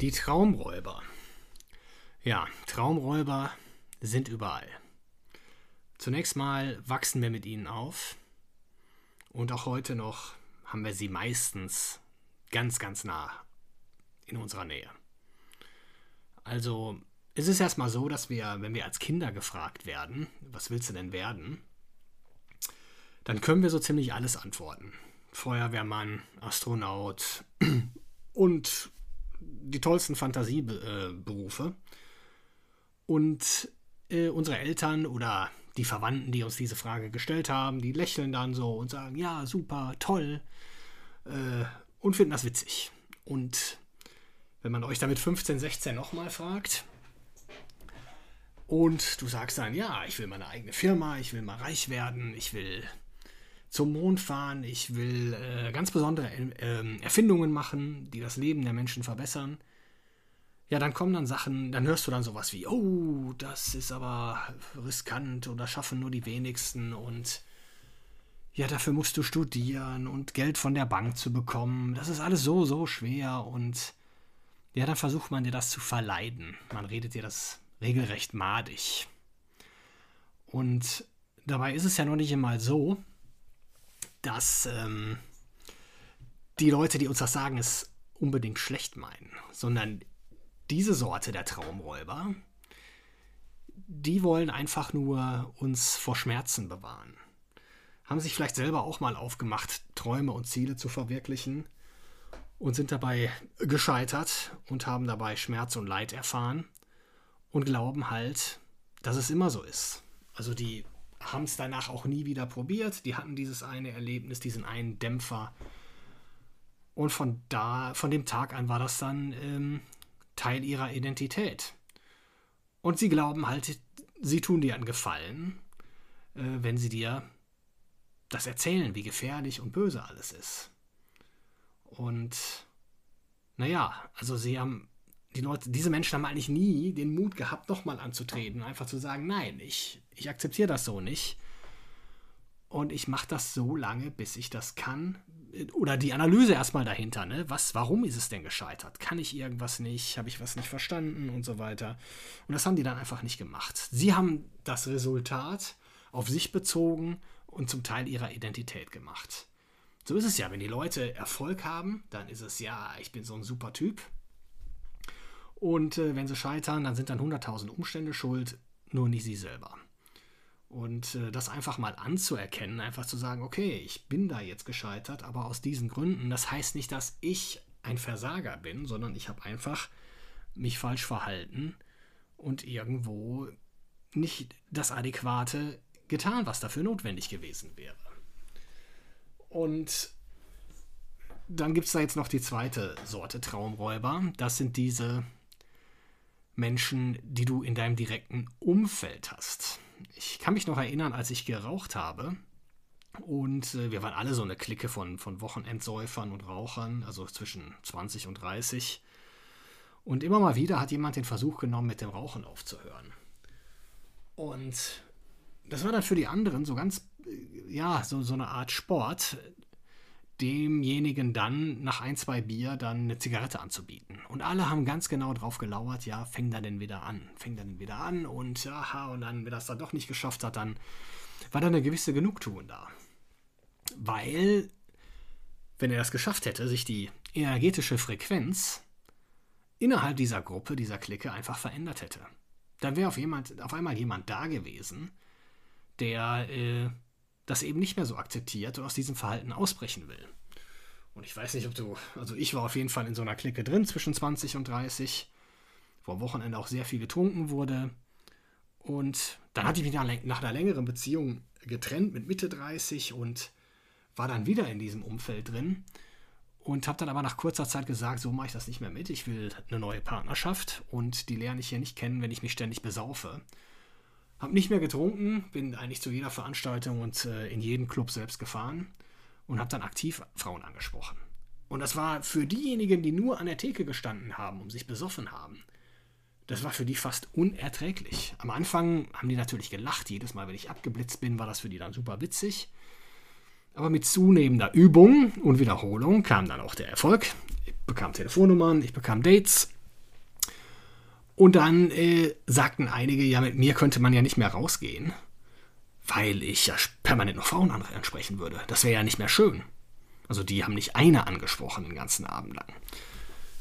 Die Traumräuber. Ja, Traumräuber sind überall. Zunächst mal wachsen wir mit ihnen auf und auch heute noch haben wir sie meistens ganz, ganz nah in unserer Nähe. Also es ist erstmal so, dass wir, wenn wir als Kinder gefragt werden, was willst du denn werden, dann können wir so ziemlich alles antworten. Feuerwehrmann, Astronaut und die tollsten Fantasieberufe. Und äh, unsere Eltern oder die Verwandten, die uns diese Frage gestellt haben, die lächeln dann so und sagen, ja, super, toll äh, und finden das witzig. Und wenn man euch damit 15, 16 nochmal fragt und du sagst dann, ja, ich will meine eigene Firma, ich will mal reich werden, ich will zum Mond fahren, ich will äh, ganz besondere äh, Erfindungen machen, die das Leben der Menschen verbessern. Ja, dann kommen dann Sachen, dann hörst du dann sowas wie, oh, das ist aber riskant das schaffen nur die wenigsten und ja, dafür musst du studieren und Geld von der Bank zu bekommen. Das ist alles so, so schwer und ja, dann versucht man dir das zu verleiden. Man redet dir das regelrecht madig. Und dabei ist es ja noch nicht immer so, dass ähm, die Leute, die uns das sagen, es unbedingt schlecht meinen, sondern diese Sorte der Traumräuber, die wollen einfach nur uns vor Schmerzen bewahren. Haben sich vielleicht selber auch mal aufgemacht, Träume und Ziele zu verwirklichen und sind dabei gescheitert und haben dabei Schmerz und Leid erfahren und glauben halt, dass es immer so ist. Also die haben es danach auch nie wieder probiert. Die hatten dieses eine Erlebnis, diesen einen Dämpfer. Und von da, von dem Tag an war das dann ähm, Teil ihrer Identität. Und sie glauben halt, sie tun dir einen Gefallen, äh, wenn sie dir das erzählen, wie gefährlich und böse alles ist. Und naja, also sie haben die Leute, diese Menschen haben eigentlich nie den Mut gehabt, nochmal anzutreten, einfach zu sagen, nein, ich, ich akzeptiere das so nicht. Und ich mache das so lange, bis ich das kann. Oder die Analyse erstmal dahinter, ne? Was, warum ist es denn gescheitert? Kann ich irgendwas nicht? Habe ich was nicht verstanden und so weiter? Und das haben die dann einfach nicht gemacht. Sie haben das Resultat auf sich bezogen und zum Teil ihrer Identität gemacht. So ist es ja, wenn die Leute Erfolg haben, dann ist es ja, ich bin so ein super Typ, und äh, wenn sie scheitern, dann sind dann 100.000 Umstände schuld, nur nicht sie selber. Und äh, das einfach mal anzuerkennen, einfach zu sagen, okay, ich bin da jetzt gescheitert, aber aus diesen Gründen, das heißt nicht, dass ich ein Versager bin, sondern ich habe einfach mich falsch verhalten und irgendwo nicht das Adäquate getan, was dafür notwendig gewesen wäre. Und dann gibt es da jetzt noch die zweite Sorte Traumräuber. Das sind diese Menschen, die du in deinem direkten Umfeld hast. Ich kann mich noch erinnern, als ich geraucht habe. Und äh, wir waren alle so eine Clique von, von Wochenendsäufern und Rauchern, also zwischen 20 und 30. Und immer mal wieder hat jemand den Versuch genommen, mit dem Rauchen aufzuhören. Und das war dann für die anderen so ganz, äh, ja, so, so eine Art Sport, demjenigen dann nach ein, zwei Bier dann eine Zigarette anzubieten. Und alle haben ganz genau drauf gelauert, ja, fängt er denn wieder an? Fängt er denn wieder an? Und aha, und dann, wenn er es dann doch nicht geschafft hat, dann war da eine gewisse Genugtuung da. Weil, wenn er das geschafft hätte, sich die energetische Frequenz innerhalb dieser Gruppe, dieser Clique einfach verändert hätte. Dann wäre auf, auf einmal jemand da gewesen, der äh, das eben nicht mehr so akzeptiert und aus diesem Verhalten ausbrechen will. Und ich weiß nicht, ob du, also ich war auf jeden Fall in so einer Clique drin zwischen 20 und 30, wo am Wochenende auch sehr viel getrunken wurde. Und dann hatte ich mich nach einer längeren Beziehung getrennt mit Mitte 30 und war dann wieder in diesem Umfeld drin. und habe dann aber nach kurzer Zeit gesagt, so mache ich das nicht mehr mit. Ich will eine neue Partnerschaft und die lerne ich hier nicht kennen, wenn ich mich ständig besaufe. Habe nicht mehr getrunken, bin eigentlich zu jeder Veranstaltung und äh, in jeden Club selbst gefahren und habe dann aktiv Frauen angesprochen. Und das war für diejenigen, die nur an der Theke gestanden haben und sich besoffen haben, das war für die fast unerträglich. Am Anfang haben die natürlich gelacht. Jedes Mal, wenn ich abgeblitzt bin, war das für die dann super witzig. Aber mit zunehmender Übung und Wiederholung kam dann auch der Erfolg. Ich bekam Telefonnummern, ich bekam Dates. Und dann äh, sagten einige, ja, mit mir könnte man ja nicht mehr rausgehen, weil ich ja permanent noch Frauen ansprechen würde. Das wäre ja nicht mehr schön. Also die haben nicht eine angesprochen den ganzen Abend lang.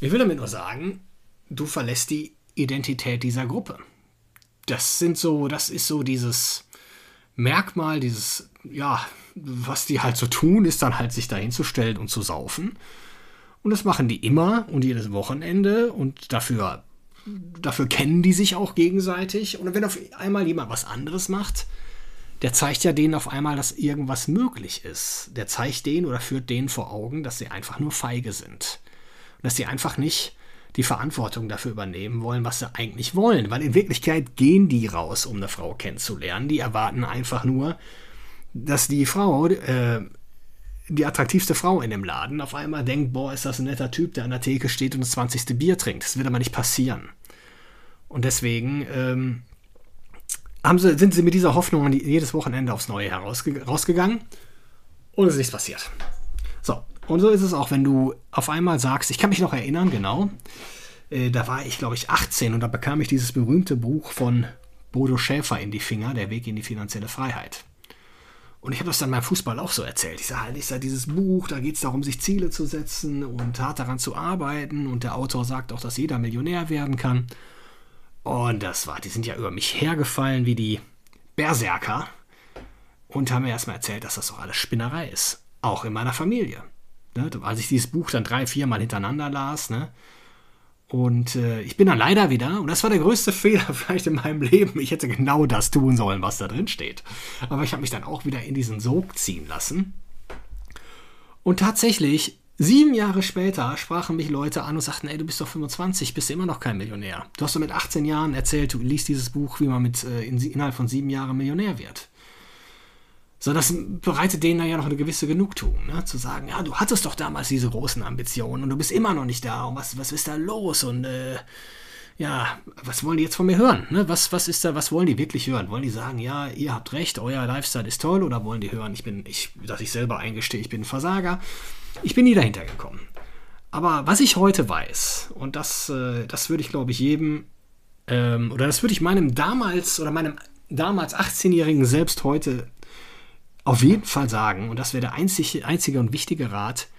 Ich will damit nur sagen, du verlässt die Identität dieser Gruppe. Das sind so, das ist so dieses Merkmal, dieses, ja, was die halt so tun, ist dann halt sich dahinzustellen und zu saufen. Und das machen die immer und jedes Wochenende und dafür, dafür kennen die sich auch gegenseitig. Und wenn auf einmal jemand was anderes macht, der zeigt ja denen auf einmal, dass irgendwas möglich ist. Der zeigt denen oder führt denen vor Augen, dass sie einfach nur feige sind. Und dass sie einfach nicht die Verantwortung dafür übernehmen wollen, was sie eigentlich wollen. Weil in Wirklichkeit gehen die raus, um eine Frau kennenzulernen. Die erwarten einfach nur, dass die Frau, äh, die attraktivste Frau in dem Laden, auf einmal denkt, boah, ist das ein netter Typ, der an der Theke steht und das 20. Bier trinkt. Das wird aber nicht passieren. Und deswegen ähm, haben sie, sind sie mit dieser Hoffnung jedes Wochenende aufs Neue rausgegangen und es ist nichts passiert. So, und so ist es auch, wenn du auf einmal sagst, ich kann mich noch erinnern, genau, äh, da war ich, glaube ich, 18 und da bekam ich dieses berühmte Buch von Bodo Schäfer in die Finger, Der Weg in die finanzielle Freiheit. Und ich habe das dann beim Fußball auch so erzählt. Ich sage, halt, ist ja dieses Buch, da geht es darum, sich Ziele zu setzen und hart daran zu arbeiten. Und der Autor sagt auch, dass jeder Millionär werden kann. Und das war, die sind ja über mich hergefallen wie die Berserker und haben mir erstmal erzählt, dass das doch alles Spinnerei ist. Auch in meiner Familie. Ne? Als ich dieses Buch dann drei, vier Mal hintereinander las, ne? Und äh, ich bin dann leider wieder, und das war der größte Fehler vielleicht in meinem Leben, ich hätte genau das tun sollen, was da drin steht. Aber ich habe mich dann auch wieder in diesen Sog ziehen lassen. Und tatsächlich, sieben Jahre später sprachen mich Leute an und sagten, ey, du bist doch 25, bist du immer noch kein Millionär. Du hast doch mit 18 Jahren erzählt, du liest dieses Buch, wie man mit, äh, in, innerhalb von sieben Jahren Millionär wird. So, das bereitet denen ja noch eine gewisse Genugtuung, ne? zu sagen, ja, du hattest doch damals diese großen Ambitionen und du bist immer noch nicht da und was, was ist da los und äh, ja, was wollen die jetzt von mir hören? Ne? Was, was ist da, was wollen die wirklich hören? Wollen die sagen, ja, ihr habt recht, euer Lifestyle ist toll oder wollen die hören, ich bin, ich, dass ich selber eingestehe, ich bin ein Versager? Ich bin nie dahinter gekommen. Aber was ich heute weiß, und das, äh, das würde ich, glaube ich, jedem, ähm, oder das würde ich meinem damals oder meinem damals 18-Jährigen selbst heute auf jeden Fall sagen, und das wäre der einzige, einzige und wichtige Rat,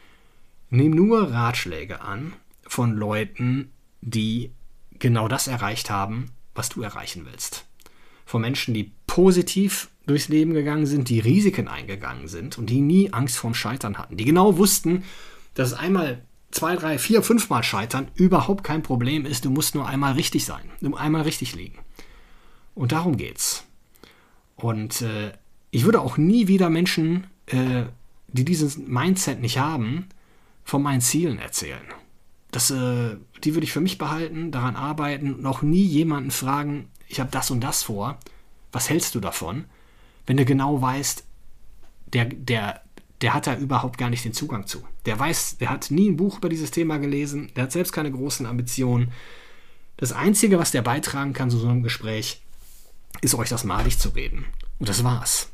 nimm nur Ratschläge an von Leuten, die genau das erreicht haben, was du erreichen willst. Von Menschen, die positiv durchs Leben gegangen sind, die Risiken eingegangen sind und die nie Angst vorm Scheitern hatten, die genau wussten, dass einmal zwei, drei, vier, fünfmal scheitern überhaupt kein Problem ist. Du musst nur einmal richtig sein, nur einmal richtig liegen. Und darum geht's. Und äh, ich würde auch nie wieder Menschen, äh, die dieses Mindset nicht haben, von meinen Zielen erzählen. Das, äh, die würde ich für mich behalten, daran arbeiten auch nie jemanden fragen, ich habe das und das vor, was hältst du davon? Wenn du genau weißt, der, der, der hat da überhaupt gar nicht den Zugang zu. Der weiß, der hat nie ein Buch über dieses Thema gelesen, der hat selbst keine großen Ambitionen. Das Einzige, was der beitragen kann zu so einem Gespräch, ist euch das malig zu reden. Und das war's.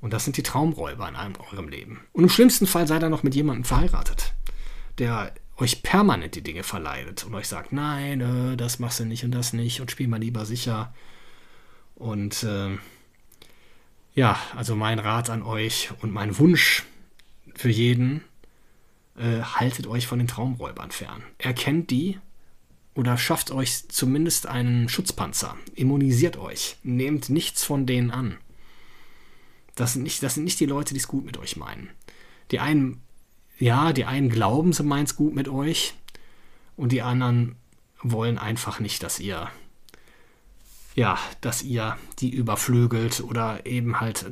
Und das sind die Traumräuber in einem, eurem Leben. Und im schlimmsten Fall seid ihr noch mit jemandem verheiratet, der euch permanent die Dinge verleidet und euch sagt, nein, äh, das machst du nicht und das nicht und spiel mal lieber sicher. Und äh, ja, also mein Rat an euch und mein Wunsch für jeden, äh, haltet euch von den Traumräubern fern. Erkennt die oder schafft euch zumindest einen Schutzpanzer. Immunisiert euch. Nehmt nichts von denen an. Das sind nicht, das sind nicht die Leute, die es gut mit euch meinen. Die einen, ja, die einen glauben, sie meinen es gut mit euch und die anderen wollen einfach nicht, dass ihr, ja, dass ihr die überflügelt oder eben halt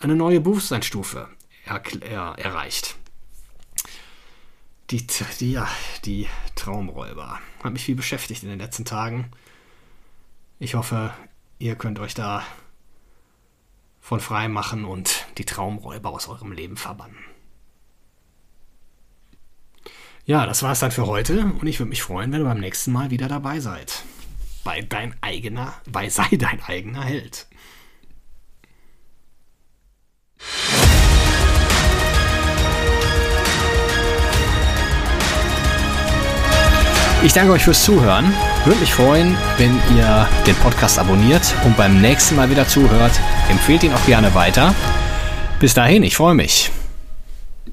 eine neue Bewusstseinsstufe er, erreicht. Die, die, ja, die Traumräuber. Hat mich viel beschäftigt in den letzten Tagen. Ich hoffe, ihr könnt euch da von frei machen und die Traumräuber aus eurem Leben verbannen. Ja, das war es dann für heute und ich würde mich freuen, wenn ihr beim nächsten Mal wieder dabei seid. Bei dein eigener, bei sei dein eigener Held. Ich danke euch fürs Zuhören. Würde mich freuen, wenn ihr den Podcast abonniert und beim nächsten Mal wieder zuhört. Empfehlt ihn auch gerne weiter. Bis dahin, ich freue mich.